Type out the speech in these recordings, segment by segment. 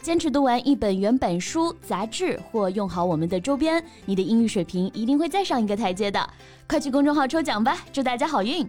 坚持读完一本原版书、杂志或用好我们的周边，你的英语水平一定会再上一个台阶的。快去公众号抽奖吧，祝大家好运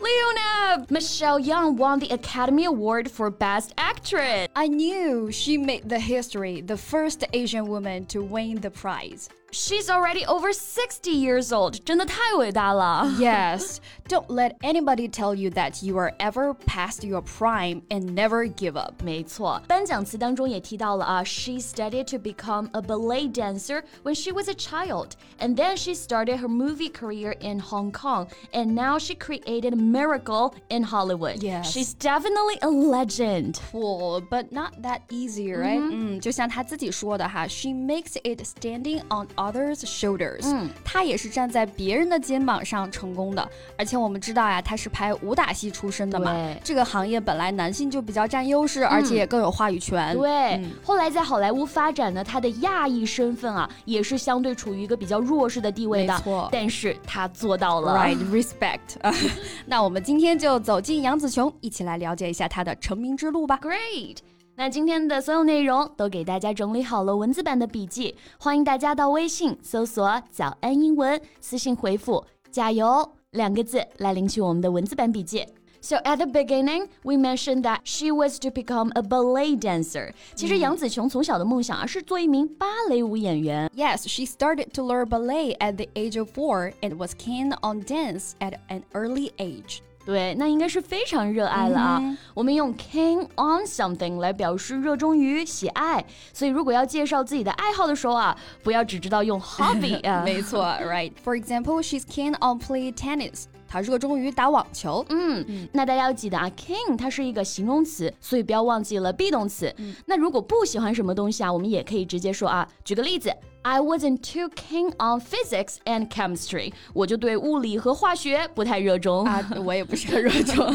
！Leona Michelle Young won the Academy Award for Best Actress. I knew she made the history, the first Asian woman to win the prize. She's already over 60 years old. 真的太伟大了. Yes. Don't let anybody tell you that you are ever past your prime and never give up. 没错，颁奖词当中也提到了啊，She studied to become a ballet dancer when she was a child, and then she started her movie career in Hong Kong, and now she created a miracle in Hollywood. Yes. She's definitely a legend. Cool, but not that easy, right? 嗯，就像她自己说的哈，She makes it standing on others' shoulders。嗯，他也是站在别人的肩膀上成功的。而且我们知道呀，他是拍武打戏出身的嘛，这个行业本来男性就比较占优势，而且也更有话语权。对，后来在好莱坞发展呢，他的亚裔身份啊，也是相对处于一个比较弱势的地位的。没错，但是他做到了。Right, respect. 那我们今天就走进杨紫琼，一起来了解一下她的成名之路吧。Great. 那今天的所有内容都给大家整理好了文字版的笔记，欢迎大家到微信搜索“早安英文”，私信回复“加油”两个字来领取我们的文字版笔记。So at the beginning, we mentioned that she was to become a ballet dancer. 其实杨紫琼从小的梦想啊是做一名芭蕾舞演员。Yes, she started to learn ballet at the age of four and was keen on dance at an early age. 对，那应该是非常热爱了啊。Mm hmm. 我们用 keen on something 来表示热衷于、喜爱，所以如果要介绍自己的爱好的时候啊，不要只知道用 hobby 啊。没错，right. For example, she's keen on play tennis. 他热衷于打网球。嗯，嗯那大家要记得啊，keen 它是一个形容词，所以不要忘记了 be 动词。嗯、那如果不喜欢什么东西啊，我们也可以直接说啊。举个例子。I wasn't too keen on physics and chemistry. 我就对物理和化学不太热衷啊，我也不是很热衷。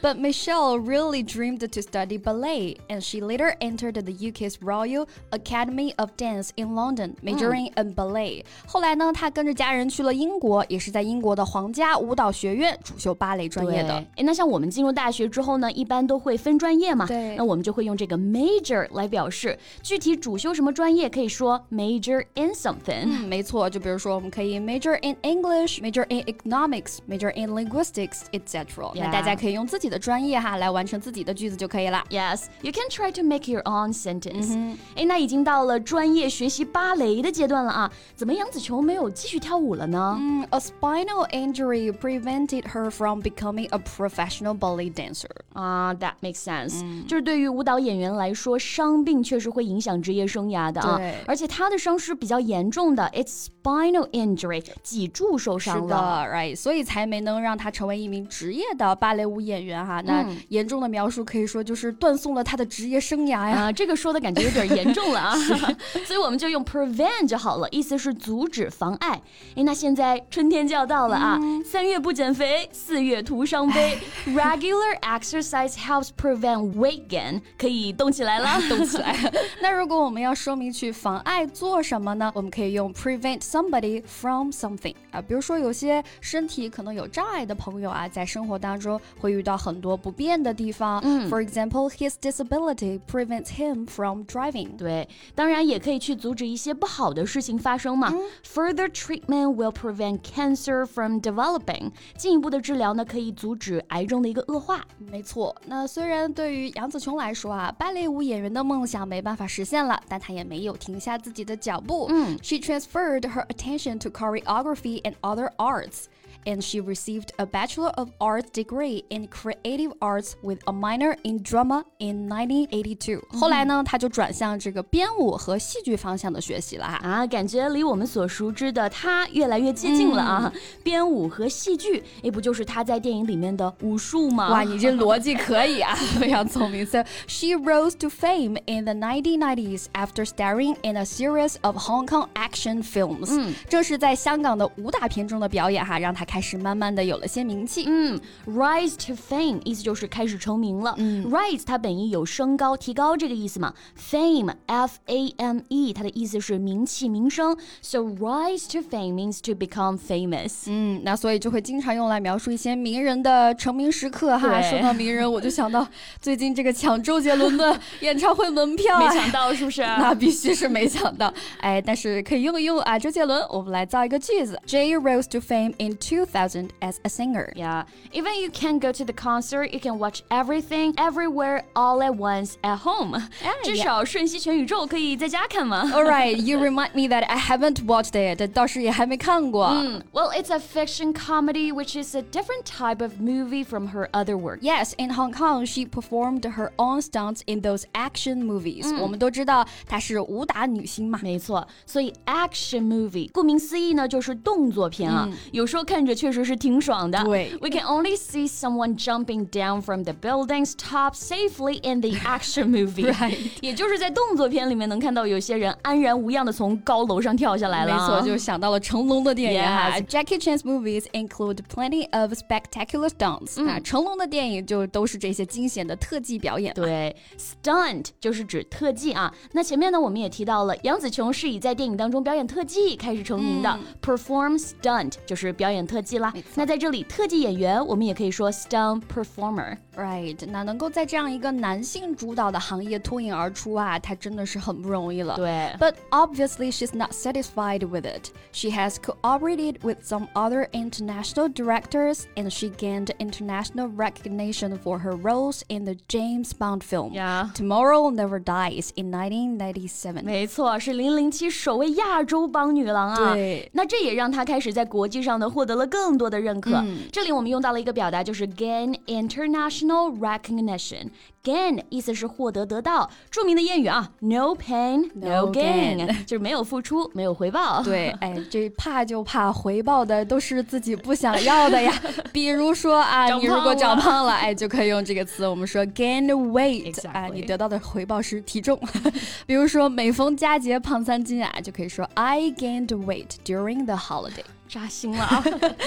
But Michelle really dreamed to study ballet, and she later entered the UK's Royal Academy of Dance in London, majoring in ballet. 后来呢，她跟着家人去了英国，也是在英国的皇家舞蹈学院主修芭蕾专业的。哎，那像我们进入大学之后呢，一般都会分专业嘛。对，那我们就会用这个 major 来表示具体主修什么专业，可以说 major。 major in something。嗯，没错，就比如说我们可以 major in English, major in economics, major in linguistics, etc. 那大家可以用自己的专业哈来完成自己的句子就可以了。Yes, you can try to make your own sentence. 哎，那已经到了专业学习芭蕾的阶段了啊，怎么杨紫琼没有继续跳舞了呢？嗯，A spinal injury prevented her from becoming a professional ballet dancer. 啊，That makes sense. 就是对于舞蹈演员来说，伤病确实会影响职业生涯的啊。对，而且她的伤 是比较严重的，it's spinal injury，脊柱受伤了，right，所以才没能让他成为一名职业的芭蕾舞演员哈。那严重的描述可以说就是断送了他的职业生涯呀。啊，这个说的感觉有点严重了啊，所以我们就用 prevent 就好了，意思是阻止、妨碍。哎，那现在春天就要到了啊，三月不减肥，四月徒伤悲。Regular exercise helps prevent weight gain，可以动起来了，动起来。那如果我们要说明去妨碍做什么呢？我们可以用 prevent somebody from something 啊，比如说有些身体可能有障碍的朋友啊，在生活当中会遇到很多不便的地方。嗯，For example, his disability prevents him from driving。对，当然也可以去阻止一些不好的事情发生嘛。Further treatment will prevent cancer from developing。进一步的治疗呢，可以阻止癌症的一个恶化。没错，那虽然对于杨紫琼来说啊，芭蕾舞演员的梦想没办法实现了，但她也没有停下自己的脚步。嗯，She transferred her attention to choreography and other arts and she received a Bachelor of Arts degree in Creative Arts with a minor in drama in 1982。后来呢，她就转向这个编舞和戏剧方向的学习了哈。啊，感觉离我们所熟知的她越来越接近了啊！编舞和戏剧，哎，不就是她在电影里面的武术吗？哇，你这逻辑可以啊，非常聪明。So she rose to fame in the 1990s after starring in a series of Hong Kong action films。嗯，正是在香港的武打片中的表演哈，让她 开始慢慢的有了些名气。嗯，rise to fame 意思就是开始成名了。嗯，rise 它本意有升高、提高这个意思嘛。Fame F A M E 它的意思是名气、名声。So rise to fame means to become famous。嗯，那所以就会经常用来描述一些名人的成名时刻哈。说到名人，我就想到最近这个抢周杰伦的 演唱会门票，没抢到是不是？那必须是没抢到。哎，但是可以用一用啊，周杰伦，我们来造一个句子：Jay rose to fame in 2000 as a singer. Yeah, even you can't go to the concert, you can watch everything, everywhere, all at once at home. 至少瞬息全宇宙可以在家看嘛。All right, you remind me that I haven't watched it. 倒是也还没看过。嗯，Well, it's a fiction comedy, which is a different type of movie from her other work. Yes, in Hong Kong, she performed her own stunts in those action movies. 我们都知道她是武打女星嘛。没错，所以 action movie 顾名思义呢，就是动作片啊。有时候看着 确实是挺爽的。对，We can only see someone jumping down from the building's top safely in the action movie. Right. 也就是在动作片里面能看到有些人安然无恙的从高楼上跳下来了。没错，就想到了成龙的电影哈。Jackie Chan's movies include plenty of spectacular stunts。啊，成龙的电影就都是这些惊险的特技表演。对，stunt 就是指特技啊。那前面呢，我们也提到了杨紫琼是以在电影当中表演特技开始成名的，perform stunt 就是表演特技啦。那在这里，特技演员我们也可以说 stunt performer。Right，那能够在这样一个男性主导的行业脱颖而出啊，他真的是很不容易了。对，But obviously she's not satisfied with it. She has cooperated with some other international directors, and she gained international recognition for her roles in the James Bond film Yeah. Tomorrow Never Dies in 1997. 没错，是零零七首位亚洲帮女郎啊。对，那这也让她开始在国际上呢获得了 更多的认可。嗯、这里我们用到了一个表达，就是 gain international recognition。gain 意思是获得、得到。著名的谚语啊，no pain no gain，就是没有付出没有回报。对，哎，这怕就怕回报的都是自己不想要的呀。比如说啊，你如果长胖了，哎，就可以用这个词，我们说 gain weight，啊，你得到的回报是体重。比如说每逢佳节胖三斤啊，就可以说 I gained weight during the holiday。扎心了啊！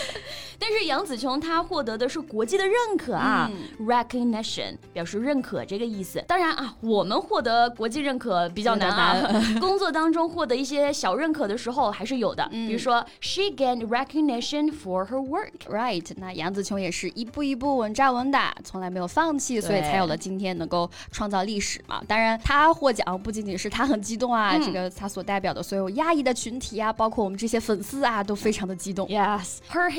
但是杨紫琼她获得的是国际的认可啊、嗯、，recognition 表示认可这个意思。当然啊，我们获得国际认可比较难啊。工作当中获得一些小认可的时候还是有的，嗯、比如说 she gained recognition for her work。Right，那杨紫琼也是一步一步稳扎稳打，从来没有放弃，所以才有了今天能够创造历史嘛。当然，她获奖不仅仅是她很激动啊，嗯、这个她所代表的所有亚裔的群体啊，包括我们这些粉丝啊，都非常的激动。Yes, her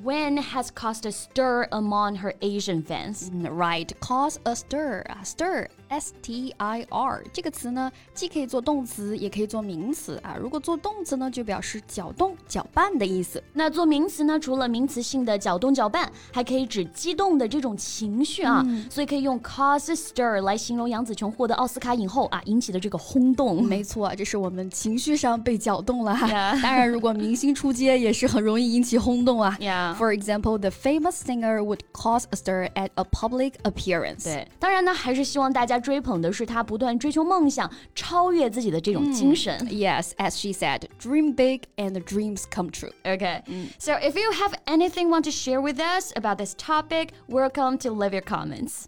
win has caused a stir among her Asian fans. Mm, right, cause a stir. A stir, S T I R 这个词呢，既可以做动词，也可以做名词啊。如果做动词呢，就表示搅动、搅拌的意思。那做名词呢，除了名词性的搅动、搅拌，还可以指激动的这种情绪啊。嗯、所以可以用 cause a stir 来形容杨紫琼获得奥斯卡影后啊引起的这个轰动。没错，这是我们情绪上被搅动了. 当然，如果明星出街，也是很容易引起轰动啊。Yeah. For example, the famous singer would cause a stir at a public appearance. 对，当然呢，还是希望大家追捧的是她不断追求梦想、超越自己的这种精神。嗯、yes, as she said, dream big and dreams come true. Okay. So if you have anything want to share with us about this topic, welcome to leave your comments.